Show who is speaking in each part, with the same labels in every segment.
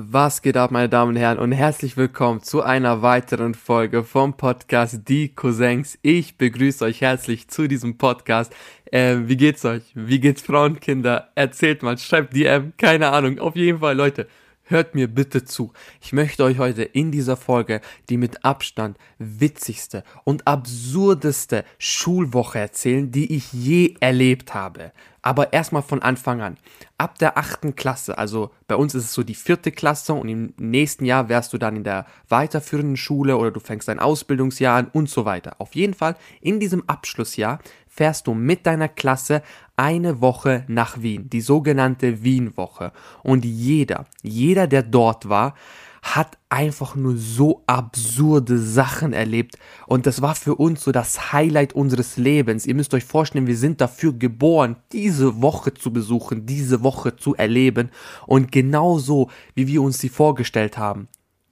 Speaker 1: Was geht ab, meine Damen und Herren, und herzlich willkommen zu einer weiteren Folge vom Podcast Die Cousins. Ich begrüße euch herzlich zu diesem Podcast. Äh, wie geht's euch? Wie geht's Frauenkinder? Erzählt mal, schreibt DM, keine Ahnung. Auf jeden Fall, Leute, hört mir bitte zu. Ich möchte euch heute in dieser Folge die mit Abstand witzigste und absurdeste Schulwoche erzählen, die ich je erlebt habe. Aber erstmal von Anfang an. Ab der achten Klasse, also bei uns ist es so die vierte Klasse und im nächsten Jahr wärst du dann in der weiterführenden Schule oder du fängst dein Ausbildungsjahr an und so weiter. Auf jeden Fall in diesem Abschlussjahr fährst du mit deiner Klasse eine Woche nach Wien, die sogenannte Wienwoche. Und jeder, jeder, der dort war, hat einfach nur so absurde Sachen erlebt und das war für uns so das Highlight unseres Lebens. Ihr müsst euch vorstellen, wir sind dafür geboren, diese Woche zu besuchen, diese Woche zu erleben und genauso, wie wir uns sie vorgestellt haben.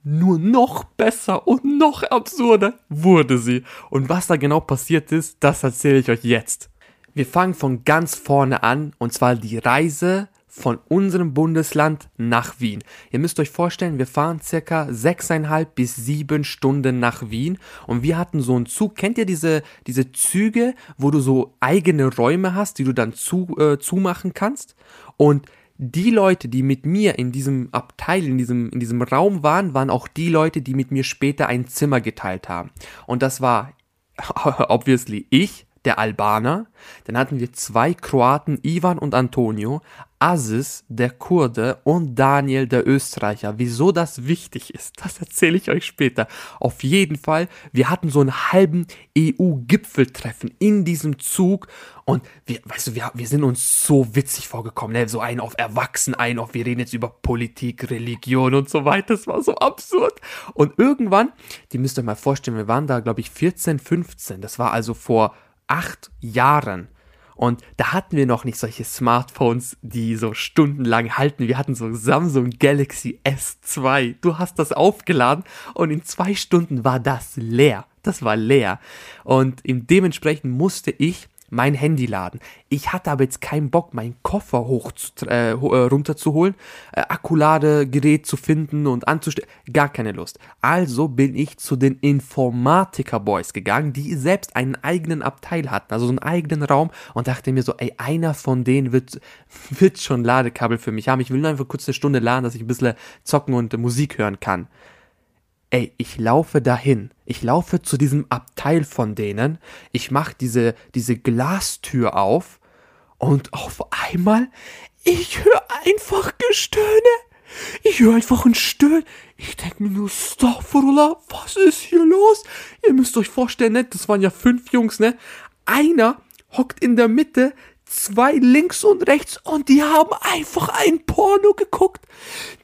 Speaker 1: Nur noch besser und noch absurder wurde sie. Und was da genau passiert ist, das erzähle ich euch jetzt. Wir fangen von ganz vorne an, und zwar die Reise von unserem Bundesland nach Wien. Ihr müsst euch vorstellen, wir fahren circa sechseinhalb bis sieben Stunden nach Wien und wir hatten so einen Zug. Kennt ihr diese, diese Züge, wo du so eigene Räume hast, die du dann zu, äh, zumachen kannst? Und die Leute, die mit mir in diesem Abteil, in diesem, in diesem Raum waren, waren auch die Leute, die mit mir später ein Zimmer geteilt haben. Und das war obviously ich, der Albaner, dann hatten wir zwei Kroaten, Ivan und Antonio, Aziz, der Kurde und Daniel, der Österreicher. Wieso das wichtig ist, das erzähle ich euch später. Auf jeden Fall, wir hatten so einen halben EU-Gipfeltreffen in diesem Zug und wir, weißt du, wir, wir sind uns so witzig vorgekommen, ne? so ein auf Erwachsen, ein auf, wir reden jetzt über Politik, Religion und so weiter. Das war so absurd. Und irgendwann, die müsst ihr euch mal vorstellen, wir waren da, glaube ich, 14, 15. Das war also vor acht Jahren. Und da hatten wir noch nicht solche Smartphones, die so stundenlang halten. Wir hatten so Samsung Galaxy S2. Du hast das aufgeladen und in zwei Stunden war das leer. Das war leer. Und dementsprechend musste ich mein Handy laden. Ich hatte aber jetzt keinen Bock, meinen Koffer hoch zu, äh, äh, runterzuholen, äh, Akkuladegerät zu finden und anzustellen. Gar keine Lust. Also bin ich zu den Informatiker-Boys gegangen, die selbst einen eigenen Abteil hatten, also so einen eigenen Raum und dachte mir so, ey, einer von denen wird, wird schon Ladekabel für mich haben. Ich will nur einfach kurz eine Stunde laden, dass ich ein bisschen zocken und Musik hören kann. Ey, ich laufe dahin. Ich laufe zu diesem Abteil von denen. Ich mach diese, diese Glastür auf. Und auf einmal, ich höre einfach Gestöhne. Ich höre einfach ein Stöhnen. Ich denke mir nur, Staffelullah, was ist hier los? Ihr müsst euch vorstellen, ne? Das waren ja fünf Jungs, ne? Einer hockt in der Mitte, zwei links und rechts und die haben einfach ein Porno geguckt.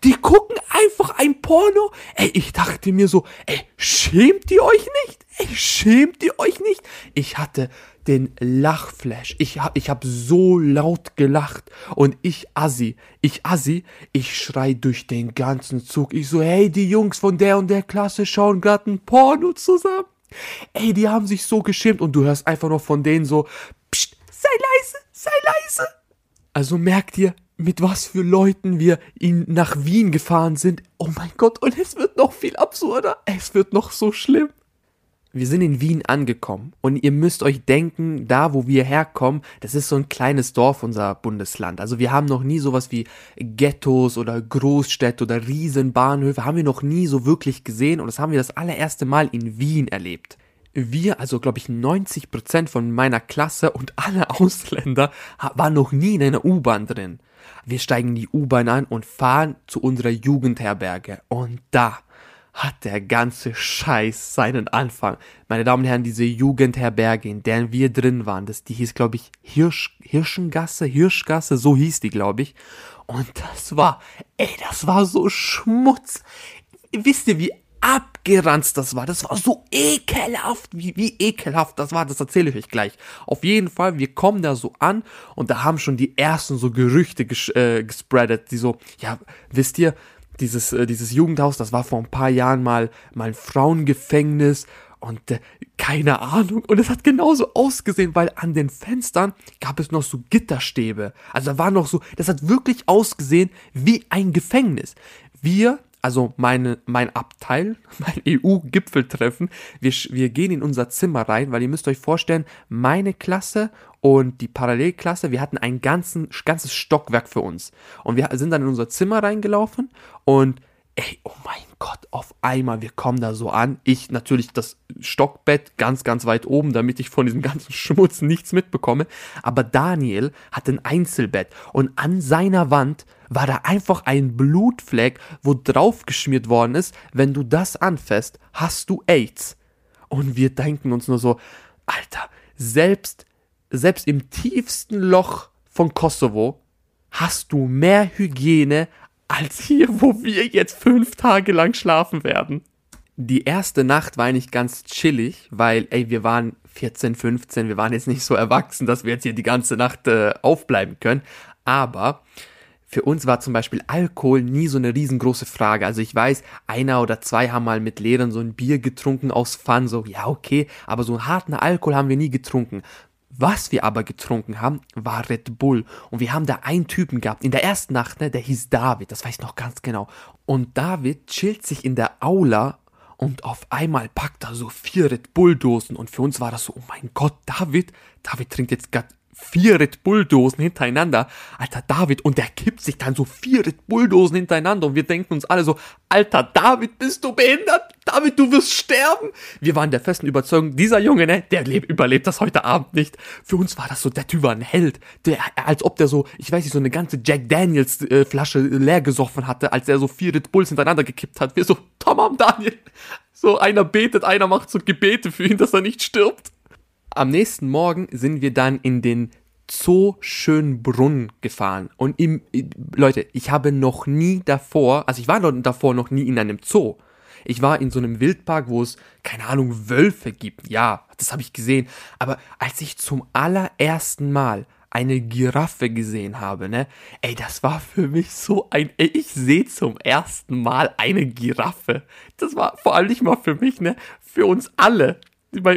Speaker 1: Die gucken einfach ein Porno. Ey, ich dachte mir so, ey, schämt ihr euch nicht? Ey, schämt ihr euch nicht? Ich hatte den Lachflash. Ich hab, ich hab so laut gelacht und ich Assi, ich Assi, ich schrei durch den ganzen Zug. Ich so, hey, die Jungs von der und der Klasse schauen gerade ein Porno zusammen. Ey, die haben sich so geschämt und du hörst einfach noch von denen so, pst, sei leise, sei leise. Also merkt ihr, mit was für Leuten wir in, nach Wien gefahren sind. Oh mein Gott, und es wird noch viel absurder. Es wird noch so schlimm. Wir sind in Wien angekommen und ihr müsst euch denken, da wo wir herkommen, das ist so ein kleines Dorf, unser Bundesland. Also wir haben noch nie sowas wie Ghettos oder Großstädte oder Riesenbahnhöfe, haben wir noch nie so wirklich gesehen und das haben wir das allererste Mal in Wien erlebt wir, also glaube ich 90 Prozent von meiner Klasse und alle Ausländer waren noch nie in einer U-Bahn drin. Wir steigen die U-Bahn an und fahren zu unserer Jugendherberge. Und da hat der ganze Scheiß seinen Anfang. Meine Damen und Herren, diese Jugendherberge, in der wir drin waren, das, die hieß, glaube ich, Hirsch, Hirschengasse, Hirschgasse, so hieß die, glaube ich. Und das war, ey, das war so Schmutz. Wisst ihr, wie abgeranzt das war. Das war so ekelhaft. Wie, wie ekelhaft das war, das erzähle ich euch gleich. Auf jeden Fall, wir kommen da so an und da haben schon die ersten so Gerüchte ges äh, gespreadet, die so, ja, wisst ihr, dieses, äh, dieses Jugendhaus, das war vor ein paar Jahren mal, mal ein Frauengefängnis und äh, keine Ahnung. Und es hat genauso ausgesehen, weil an den Fenstern gab es noch so Gitterstäbe. Also da war noch so, das hat wirklich ausgesehen wie ein Gefängnis wir also meine, mein Abteil, mein EU-Gipfeltreffen, wir, wir gehen in unser Zimmer rein, weil ihr müsst euch vorstellen, meine Klasse und die Parallelklasse, wir hatten ein ganzen, ganzes Stockwerk für uns. Und wir sind dann in unser Zimmer reingelaufen und ey, oh mein Gott, auf einmal, wir kommen da so an. Ich natürlich das Stockbett ganz, ganz weit oben, damit ich von diesem ganzen Schmutz nichts mitbekomme. Aber Daniel hat ein Einzelbett und an seiner Wand war da einfach ein Blutfleck, wo drauf geschmiert worden ist, wenn du das anfasst, hast du AIDS. Und wir denken uns nur so, Alter, selbst, selbst im tiefsten Loch von Kosovo hast du mehr Hygiene als hier, wo wir jetzt fünf Tage lang schlafen werden. Die erste Nacht war eigentlich ganz chillig, weil, ey, wir waren 14, 15, wir waren jetzt nicht so erwachsen, dass wir jetzt hier die ganze Nacht äh, aufbleiben können. Aber für uns war zum Beispiel Alkohol nie so eine riesengroße Frage. Also ich weiß, einer oder zwei haben mal mit Lehrern so ein Bier getrunken aus Fun, so ja okay, aber so einen harten Alkohol haben wir nie getrunken. Was wir aber getrunken haben, war Red Bull. Und wir haben da einen Typen gehabt, in der ersten Nacht, ne, der hieß David, das weiß ich noch ganz genau. Und David chillt sich in der Aula und auf einmal packt er so vier Red Bull Dosen. Und für uns war das so, oh mein Gott, David, David trinkt jetzt gerade vier Red Bull-Dosen hintereinander. Alter David, und der kippt sich dann so vier Red Bull-Dosen hintereinander und wir denken uns alle so, Alter David, bist du behindert? David, du wirst sterben. Wir waren der festen Überzeugung, dieser Junge, ne, der lebt, überlebt das heute Abend nicht. Für uns war das so, der Typ war ein Held. Der, als ob der so, ich weiß nicht, so eine ganze Jack Daniels äh, Flasche leer gesoffen hatte, als er so vier Red Bulls hintereinander gekippt hat. Wir so, Tamam Daniel. So, einer betet, einer macht so Gebete für ihn, dass er nicht stirbt. Am nächsten Morgen sind wir dann in den Zoo Schönbrunn gefahren. Und im, Leute, ich habe noch nie davor, also ich war davor noch nie in einem Zoo. Ich war in so einem Wildpark, wo es, keine Ahnung, Wölfe gibt. Ja, das habe ich gesehen. Aber als ich zum allerersten Mal eine Giraffe gesehen habe, ne? Ey, das war für mich so ein, ey, ich sehe zum ersten Mal eine Giraffe. Das war vor allem nicht mal für mich, ne? Für uns alle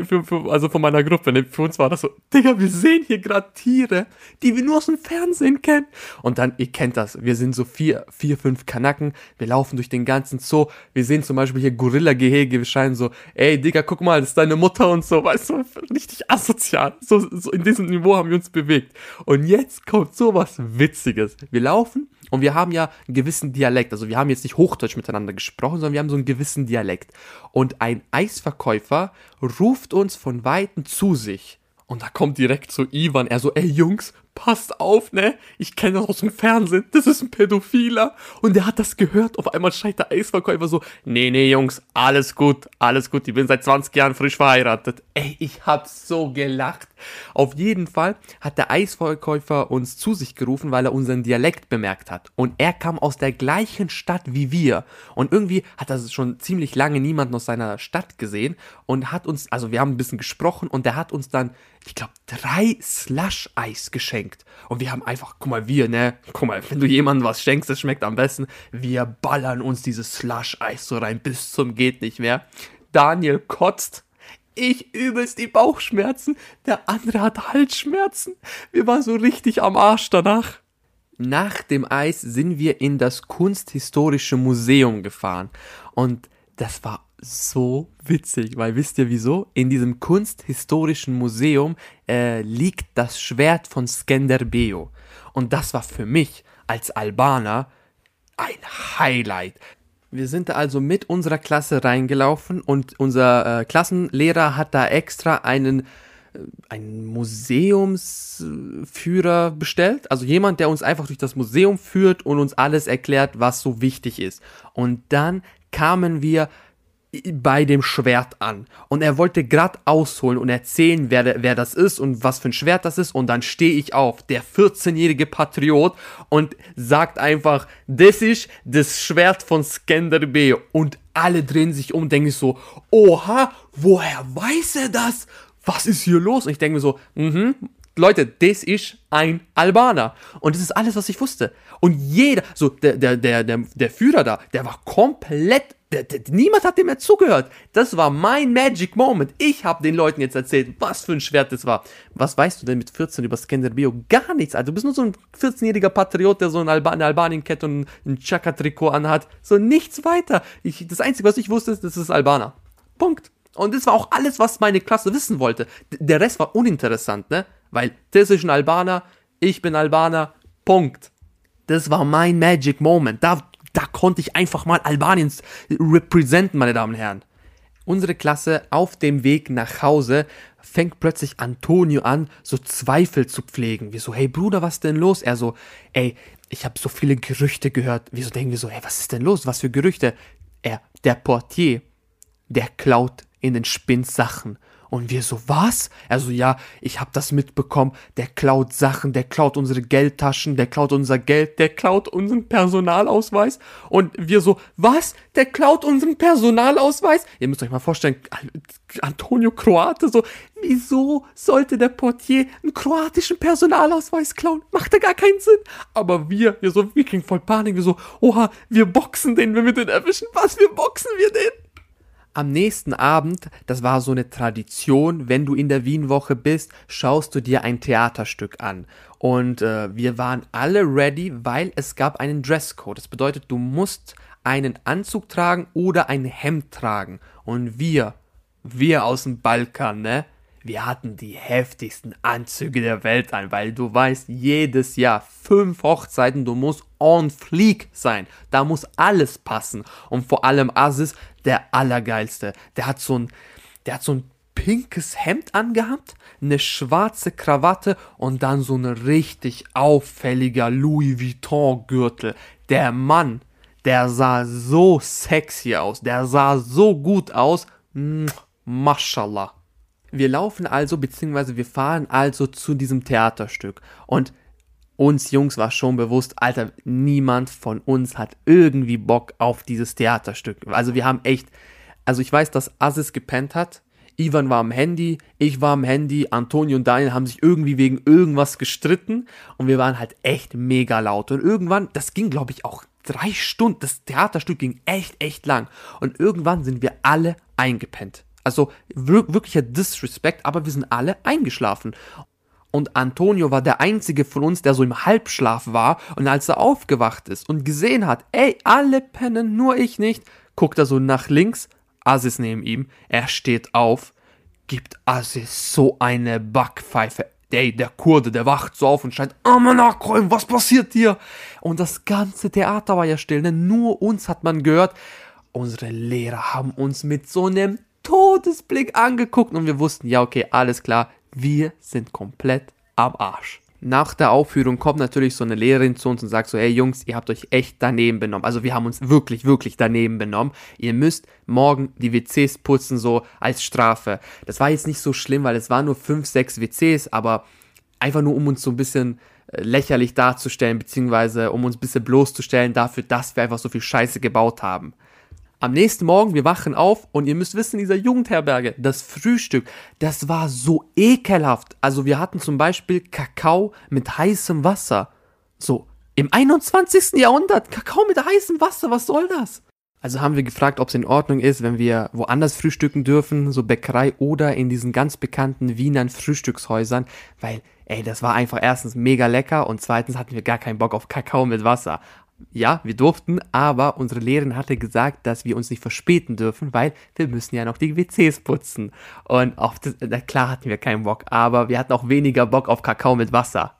Speaker 1: für, für, also von meiner Gruppe, ne? für uns war das so, Digga, wir sehen hier gerade Tiere, die wir nur aus dem Fernsehen kennen. Und dann, ihr kennt das, wir sind so vier, vier, fünf Kanacken, wir laufen durch den ganzen Zoo, wir sehen zum Beispiel hier Gorilla-Gehege, wir scheinen so, ey, Digga, guck mal, das ist deine Mutter und so, weißt du, richtig asozial. So, so in diesem Niveau haben wir uns bewegt. Und jetzt kommt sowas Witziges. Wir laufen und wir haben ja einen gewissen Dialekt. Also wir haben jetzt nicht Hochdeutsch miteinander gesprochen, sondern wir haben so einen gewissen Dialekt. Und ein Eisverkäufer ruft uns von Weitem zu sich. Und da kommt direkt so Ivan, er so, ey Jungs, passt auf, ne? Ich kenne das aus dem Fernsehen, das ist ein Pädophiler. Und der hat das gehört. Auf einmal schreit der Eisverkäufer so, nee, nee, Jungs, alles gut, alles gut, ich bin seit 20 Jahren frisch verheiratet. Ey, ich hab so gelacht. Auf jeden Fall hat der Eisverkäufer uns zu sich gerufen, weil er unseren Dialekt bemerkt hat. Und er kam aus der gleichen Stadt wie wir. Und irgendwie hat er schon ziemlich lange niemanden aus seiner Stadt gesehen und hat uns, also wir haben ein bisschen gesprochen und der hat uns dann, ich glaube, drei Slush-Eis geschenkt. Und wir haben einfach, guck mal, wir, ne? Guck mal, wenn du jemandem was schenkst, das schmeckt am besten. Wir ballern uns dieses Slush-Eis so rein bis zum geht nicht mehr. Daniel kotzt. Ich übelst die Bauchschmerzen. Der andere hat Halsschmerzen. Wir waren so richtig am Arsch danach. Nach dem Eis sind wir in das Kunsthistorische Museum gefahren. Und das war so witzig, weil wisst ihr wieso? In diesem kunsthistorischen Museum äh, liegt das Schwert von Skenderbeo. Und das war für mich als Albaner ein Highlight. Wir sind da also mit unserer Klasse reingelaufen und unser äh, Klassenlehrer hat da extra einen äh, einen Museumsführer bestellt, also jemand, der uns einfach durch das Museum führt und uns alles erklärt, was so wichtig ist. Und dann kamen wir bei dem Schwert an. Und er wollte gerade ausholen und erzählen, wer, wer das ist und was für ein Schwert das ist. Und dann stehe ich auf, der 14-jährige Patriot, und sagt einfach, das ist das Schwert von Skender B. Und alle drehen sich um denken so, oha, woher weiß er das? Was ist hier los? Und ich denke mir so, mhm, Leute, das ist ein Albaner. Und das ist alles, was ich wusste. Und jeder, so der, der, der, der Führer da, der war komplett niemand hat dem mehr zugehört. Das war mein Magic Moment. Ich habe den Leuten jetzt erzählt, was für ein Schwert das war. Was weißt du denn mit 14 über Skanderbio? Gar nichts, Alter. Du bist nur so ein 14-jähriger Patriot, der so ein Alba eine Albanien-Kette und ein Chaka-Trikot anhat. So nichts weiter. Ich, das Einzige, was ich wusste, ist, das ist Albaner. Punkt. Und das war auch alles, was meine Klasse wissen wollte. Der Rest war uninteressant, ne? Weil das ist ein Albaner, ich bin Albaner, Punkt. Das war mein Magic Moment. Da, da konnte ich einfach mal Albaniens representen, meine Damen und Herren. Unsere Klasse auf dem Weg nach Hause fängt plötzlich Antonio an, so Zweifel zu pflegen. Wir so, hey Bruder, was denn los? Er so, ey, ich habe so viele Gerüchte gehört. Wieso denken wir so, hey, was ist denn los? Was für Gerüchte? Er, der Portier, der klaut in den Spins Sachen. Und wir so, was? Er so, ja, ich hab das mitbekommen. Der klaut Sachen, der klaut unsere Geldtaschen, der klaut unser Geld, der klaut unseren Personalausweis. Und wir so, was? Der klaut unseren Personalausweis? Ihr müsst euch mal vorstellen, Antonio Kroate, so, wieso sollte der Portier einen kroatischen Personalausweis klauen? Macht da gar keinen Sinn. Aber wir, wir so, wir kriegen voll Panik, wir so, oha, wir boxen den, wenn wir den erwischen. Was, wir boxen wir den? Am nächsten Abend, das war so eine Tradition, wenn du in der Wienwoche bist, schaust du dir ein Theaterstück an. Und äh, wir waren alle ready, weil es gab einen Dresscode. Das bedeutet, du musst einen Anzug tragen oder ein Hemd tragen. Und wir, wir aus dem Balkan, ne? wir hatten die heftigsten Anzüge der Welt an, weil du weißt, jedes Jahr fünf Hochzeiten, du musst on fleek sein. Da muss alles passen. Und vor allem Aziz, der allergeilste. Der hat so ein, der hat so ein pinkes Hemd angehabt, eine schwarze Krawatte und dann so ein richtig auffälliger Louis Vuitton Gürtel. Der Mann, der sah so sexy aus, der sah so gut aus. Mashallah. Wir laufen also, beziehungsweise wir fahren also zu diesem Theaterstück. Und uns Jungs war schon bewusst, Alter, niemand von uns hat irgendwie Bock auf dieses Theaterstück. Also wir haben echt, also ich weiß, dass Aziz gepennt hat. Ivan war am Handy, ich war am Handy, Antonio und Daniel haben sich irgendwie wegen irgendwas gestritten und wir waren halt echt mega laut. Und irgendwann, das ging glaube ich auch drei Stunden, das Theaterstück ging echt, echt lang. Und irgendwann sind wir alle eingepennt. Also wirklicher Disrespect, aber wir sind alle eingeschlafen. Und Antonio war der einzige von uns, der so im Halbschlaf war. Und als er aufgewacht ist und gesehen hat, ey, alle pennen, nur ich nicht, guckt er so nach links, Aziz neben ihm, er steht auf, gibt Aziz so eine Backpfeife. Ey, der Kurde, der wacht so auf und schreit, Amanakräum, was passiert hier? Und das ganze Theater war ja still, denn nur uns hat man gehört. Unsere Lehrer haben uns mit so einem Todesblick angeguckt und wir wussten, ja, okay, alles klar, wir sind komplett am Arsch. Nach der Aufführung kommt natürlich so eine Lehrerin zu uns und sagt so, hey Jungs, ihr habt euch echt daneben benommen. Also wir haben uns wirklich, wirklich daneben benommen. Ihr müsst morgen die WCs putzen, so als Strafe. Das war jetzt nicht so schlimm, weil es waren nur 5, 6 WCs, aber einfach nur um uns so ein bisschen äh, lächerlich darzustellen, beziehungsweise um uns ein bisschen bloßzustellen dafür, dass wir einfach so viel Scheiße gebaut haben. Am nächsten Morgen, wir wachen auf und ihr müsst wissen, dieser Jugendherberge, das Frühstück, das war so ekelhaft. Also wir hatten zum Beispiel Kakao mit heißem Wasser. So, im 21. Jahrhundert, Kakao mit heißem Wasser, was soll das? Also haben wir gefragt, ob es in Ordnung ist, wenn wir woanders frühstücken dürfen, so Bäckerei oder in diesen ganz bekannten Wienern Frühstückshäusern, weil, ey, das war einfach erstens mega lecker und zweitens hatten wir gar keinen Bock auf Kakao mit Wasser ja, wir durften, aber unsere Lehrerin hatte gesagt, dass wir uns nicht verspäten dürfen, weil wir müssen ja noch die WCs putzen. Und auf das, na klar hatten wir keinen Bock, aber wir hatten auch weniger Bock auf Kakao mit Wasser.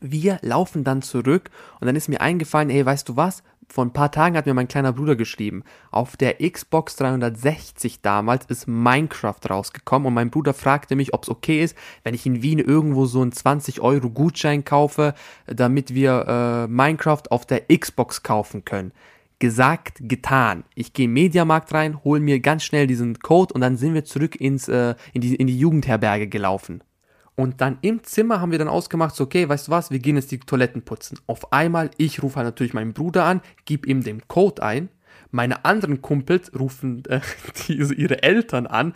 Speaker 1: Wir laufen dann zurück und dann ist mir eingefallen, ey, weißt du was? Vor ein paar Tagen hat mir mein kleiner Bruder geschrieben. Auf der Xbox 360 damals ist Minecraft rausgekommen und mein Bruder fragte mich, ob es okay ist, wenn ich in Wien irgendwo so einen 20 Euro Gutschein kaufe, damit wir äh, Minecraft auf der Xbox kaufen können. Gesagt, getan. Ich gehe Mediamarkt rein, hole mir ganz schnell diesen Code und dann sind wir zurück ins, äh, in, die, in die Jugendherberge gelaufen. Und dann im Zimmer haben wir dann ausgemacht, so, okay, weißt du was, wir gehen jetzt die Toiletten putzen. Auf einmal, ich rufe halt natürlich meinen Bruder an, gebe ihm den Code ein. Meine anderen Kumpels rufen äh, die, ihre Eltern an.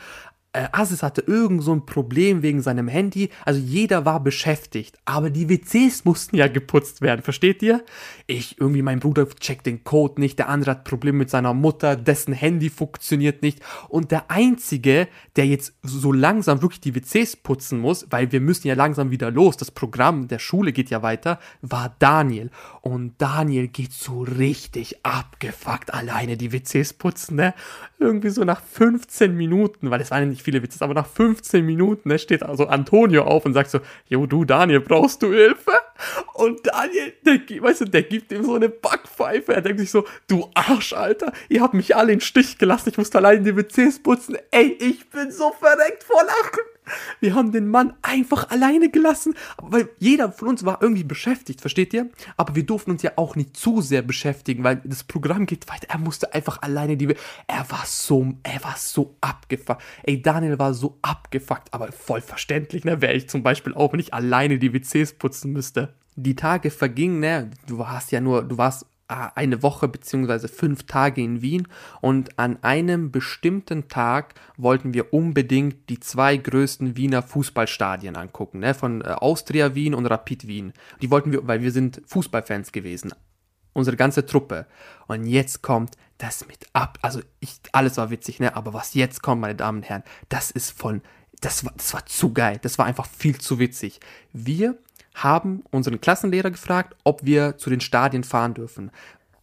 Speaker 1: Äh, Aziz hatte irgend so ein Problem wegen seinem Handy. Also jeder war beschäftigt. Aber die WCs mussten ja geputzt werden, versteht ihr? Ich, irgendwie mein Bruder checkt den Code nicht, der andere hat Probleme mit seiner Mutter, dessen Handy funktioniert nicht. Und der Einzige, der jetzt so langsam wirklich die WCs putzen muss, weil wir müssen ja langsam wieder los, das Programm der Schule geht ja weiter, war Daniel. Und Daniel geht so richtig abgefuckt alleine die WCs putzen, ne? Irgendwie so nach 15 Minuten, weil es waren nicht viele Witze, aber nach 15 Minuten ne, steht also Antonio auf und sagt so, Jo, du Daniel, brauchst du Hilfe? Und Daniel, der, weißt du, der gibt ihm so eine Backpfeife. Er denkt sich so, du Arsch, Alter, ihr habt mich alle in den Stich gelassen. Ich musste allein die WCs putzen. Ey, ich bin so verreckt vor Lachen. Wir haben den Mann einfach alleine gelassen, weil jeder von uns war irgendwie beschäftigt, versteht ihr? Aber wir durften uns ja auch nicht zu sehr beschäftigen, weil das Programm geht weiter. Er musste einfach alleine die. Er war so, er war so abgefuckt. Ey, Daniel war so abgefuckt, aber voll verständlich, ne? Wäre ich zum Beispiel auch nicht alleine die WCs putzen müsste. Die Tage vergingen, ne? Du warst ja nur, du warst eine Woche beziehungsweise fünf Tage in Wien und an einem bestimmten Tag wollten wir unbedingt die zwei größten Wiener Fußballstadien angucken, ne, von äh, Austria Wien und Rapid Wien. Die wollten wir, weil wir sind Fußballfans gewesen, unsere ganze Truppe. Und jetzt kommt das mit ab, also ich, alles war witzig, ne, aber was jetzt kommt, meine Damen und Herren, das ist von, das war, das war zu geil, das war einfach viel zu witzig. Wir haben unseren Klassenlehrer gefragt, ob wir zu den Stadien fahren dürfen.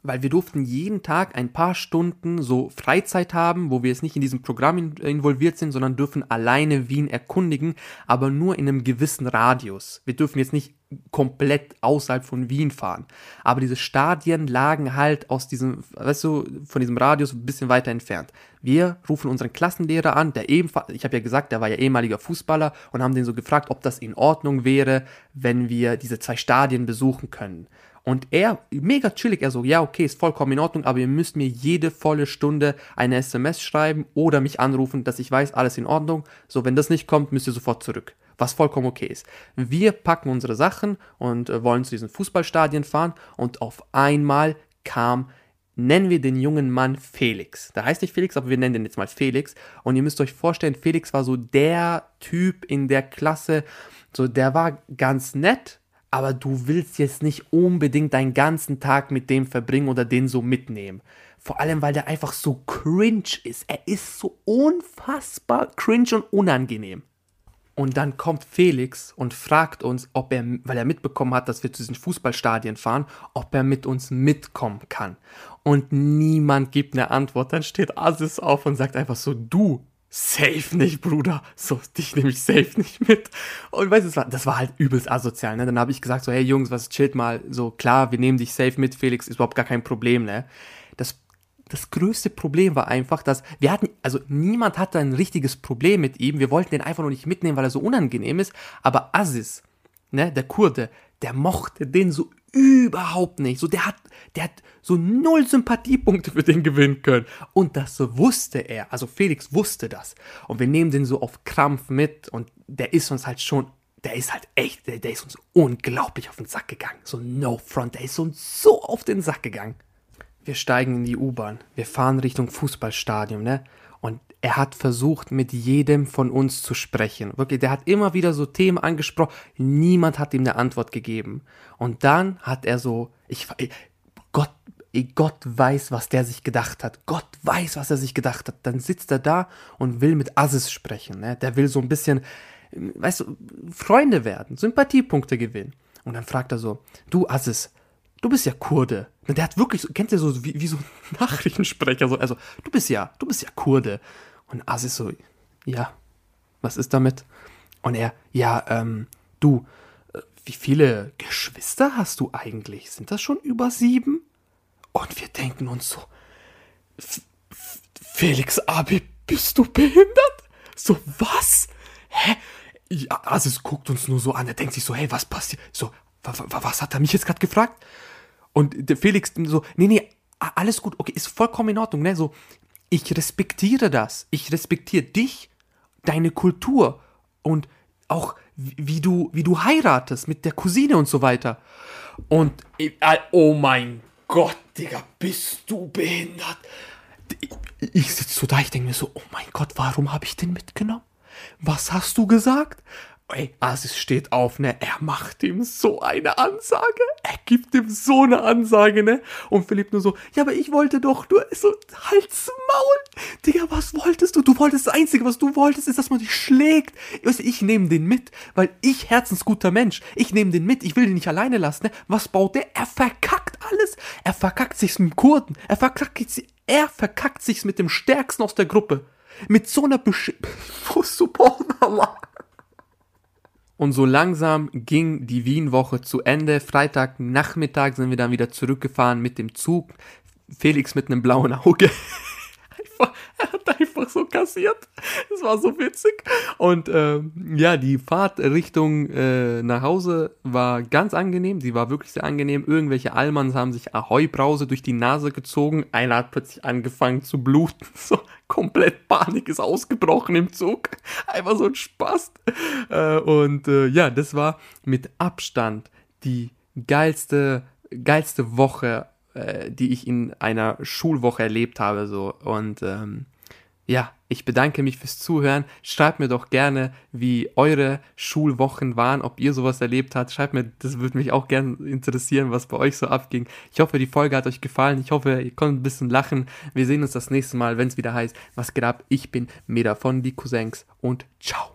Speaker 1: Weil wir durften jeden Tag ein paar Stunden so Freizeit haben, wo wir jetzt nicht in diesem Programm involviert sind, sondern dürfen alleine Wien erkundigen, aber nur in einem gewissen Radius. Wir dürfen jetzt nicht komplett außerhalb von Wien fahren. Aber diese Stadien lagen halt aus diesem, weißt du, von diesem Radius ein bisschen weiter entfernt. Wir rufen unseren Klassenlehrer an, der ebenfalls, ich habe ja gesagt, der war ja ehemaliger Fußballer und haben den so gefragt, ob das in Ordnung wäre, wenn wir diese zwei Stadien besuchen können. Und er, mega chillig, er so, ja, okay, ist vollkommen in Ordnung, aber ihr müsst mir jede volle Stunde eine SMS schreiben oder mich anrufen, dass ich weiß, alles in Ordnung. So, wenn das nicht kommt, müsst ihr sofort zurück was vollkommen okay ist. Wir packen unsere Sachen und äh, wollen zu diesen Fußballstadien fahren und auf einmal kam, nennen wir den jungen Mann Felix. Der heißt nicht Felix, aber wir nennen den jetzt mal Felix. Und ihr müsst euch vorstellen, Felix war so der Typ in der Klasse, so der war ganz nett, aber du willst jetzt nicht unbedingt deinen ganzen Tag mit dem verbringen oder den so mitnehmen. Vor allem, weil der einfach so cringe ist. Er ist so unfassbar cringe und unangenehm. Und dann kommt Felix und fragt uns, ob er, weil er mitbekommen hat, dass wir zu diesen Fußballstadien fahren, ob er mit uns mitkommen kann. Und niemand gibt eine Antwort. Dann steht Asis auf und sagt einfach so, du, safe nicht, Bruder. So, dich nehme ich safe nicht mit. Und weißt du, das war, das war halt übelst asozial, ne? Dann habe ich gesagt so, hey Jungs, was chillt mal. So, klar, wir nehmen dich safe mit, Felix, ist überhaupt gar kein Problem, ne? Das das größte Problem war einfach, dass wir hatten, also niemand hatte ein richtiges Problem mit ihm. Wir wollten den einfach nur nicht mitnehmen, weil er so unangenehm ist. Aber Aziz, ne, der Kurde, der mochte den so überhaupt nicht. So, der hat, der hat so null Sympathiepunkte für den gewinnen können. Und das wusste er. Also Felix wusste das. Und wir nehmen den so auf Krampf mit und der ist uns halt schon der ist halt echt, der, der, ist uns unglaublich auf den Sack gegangen. So no front, der ist uns so auf den Sack gegangen wir steigen in die U-Bahn, wir fahren Richtung Fußballstadion, ne? Und er hat versucht, mit jedem von uns zu sprechen. Wirklich, der hat immer wieder so Themen angesprochen. Niemand hat ihm eine Antwort gegeben. Und dann hat er so, ich, Gott, weiß, was der sich gedacht hat. Gott weiß, was er sich gedacht hat. Dann sitzt er da und will mit Aziz sprechen. Ne? Der will so ein bisschen, weißt du, Freunde werden, Sympathiepunkte gewinnen. Und dann fragt er so, du Aziz, du bist ja Kurde. Der hat wirklich, kennt ihr so wie, wie so ein Nachrichtensprecher, so, also, du bist ja, du bist ja Kurde. Und Aziz so, ja, was ist damit? Und er, ja, ähm, du, äh, wie viele Geschwister hast du eigentlich? Sind das schon über sieben? Und wir denken uns so, Felix Abi, bist du behindert? So, was? Hä? Ja, Aziz guckt uns nur so an, er denkt sich so, hey, was passiert? So, was hat er mich jetzt gerade gefragt? Und der Felix so, nee, nee, alles gut, okay, ist vollkommen in Ordnung, ne? So, ich respektiere das. Ich respektiere dich, deine Kultur und auch wie du, wie du heiratest mit der Cousine und so weiter. Und oh mein Gott, Digga, bist du behindert? ich sitze so da, ich denke mir so, oh mein Gott, warum habe ich den mitgenommen? Was hast du gesagt? Ey, Asis steht auf, ne? Er macht ihm so eine Ansage. Er gibt ihm so eine Ansage, ne? Und Philipp nur so, ja, aber ich wollte doch nur so, halt's Maul. Digga, was wolltest du? Du wolltest, das Einzige, was du wolltest, ist, dass man dich schlägt. Ich, ich nehme den mit, weil ich herzensguter Mensch. Ich nehme den mit. Ich will den nicht alleine lassen, ne? Was baut der? Er verkackt alles. Er verkackt sich's mit dem Kurden. Er verkackt, er verkackt sich's mit dem Stärksten aus der Gruppe. Mit so einer Besch... Subhanallah. Und so langsam ging die Wien-Woche zu Ende. Freitagnachmittag sind wir dann wieder zurückgefahren mit dem Zug. Felix mit einem blauen Auge. er hat einfach so kassiert. Das war so witzig. Und ähm, ja, die Fahrt Richtung äh, nach Hause war ganz angenehm. Sie war wirklich sehr angenehm. Irgendwelche Allmanns haben sich Ahoi-Brause durch die Nase gezogen. Einer hat plötzlich angefangen zu bluten. So komplett Panik ist ausgebrochen im Zug. Einfach so ein Spaß. Äh, und äh, ja, das war mit Abstand die geilste, geilste Woche, äh, die ich in einer Schulwoche erlebt habe. So. Und ähm, ja, ich bedanke mich fürs Zuhören. Schreibt mir doch gerne, wie eure Schulwochen waren, ob ihr sowas erlebt habt. Schreibt mir, das würde mich auch gerne interessieren, was bei euch so abging. Ich hoffe, die Folge hat euch gefallen. Ich hoffe, ihr konntet ein bisschen lachen. Wir sehen uns das nächste Mal, wenn es wieder heißt, was geht ab? Ich bin Meda von die Cousins und ciao.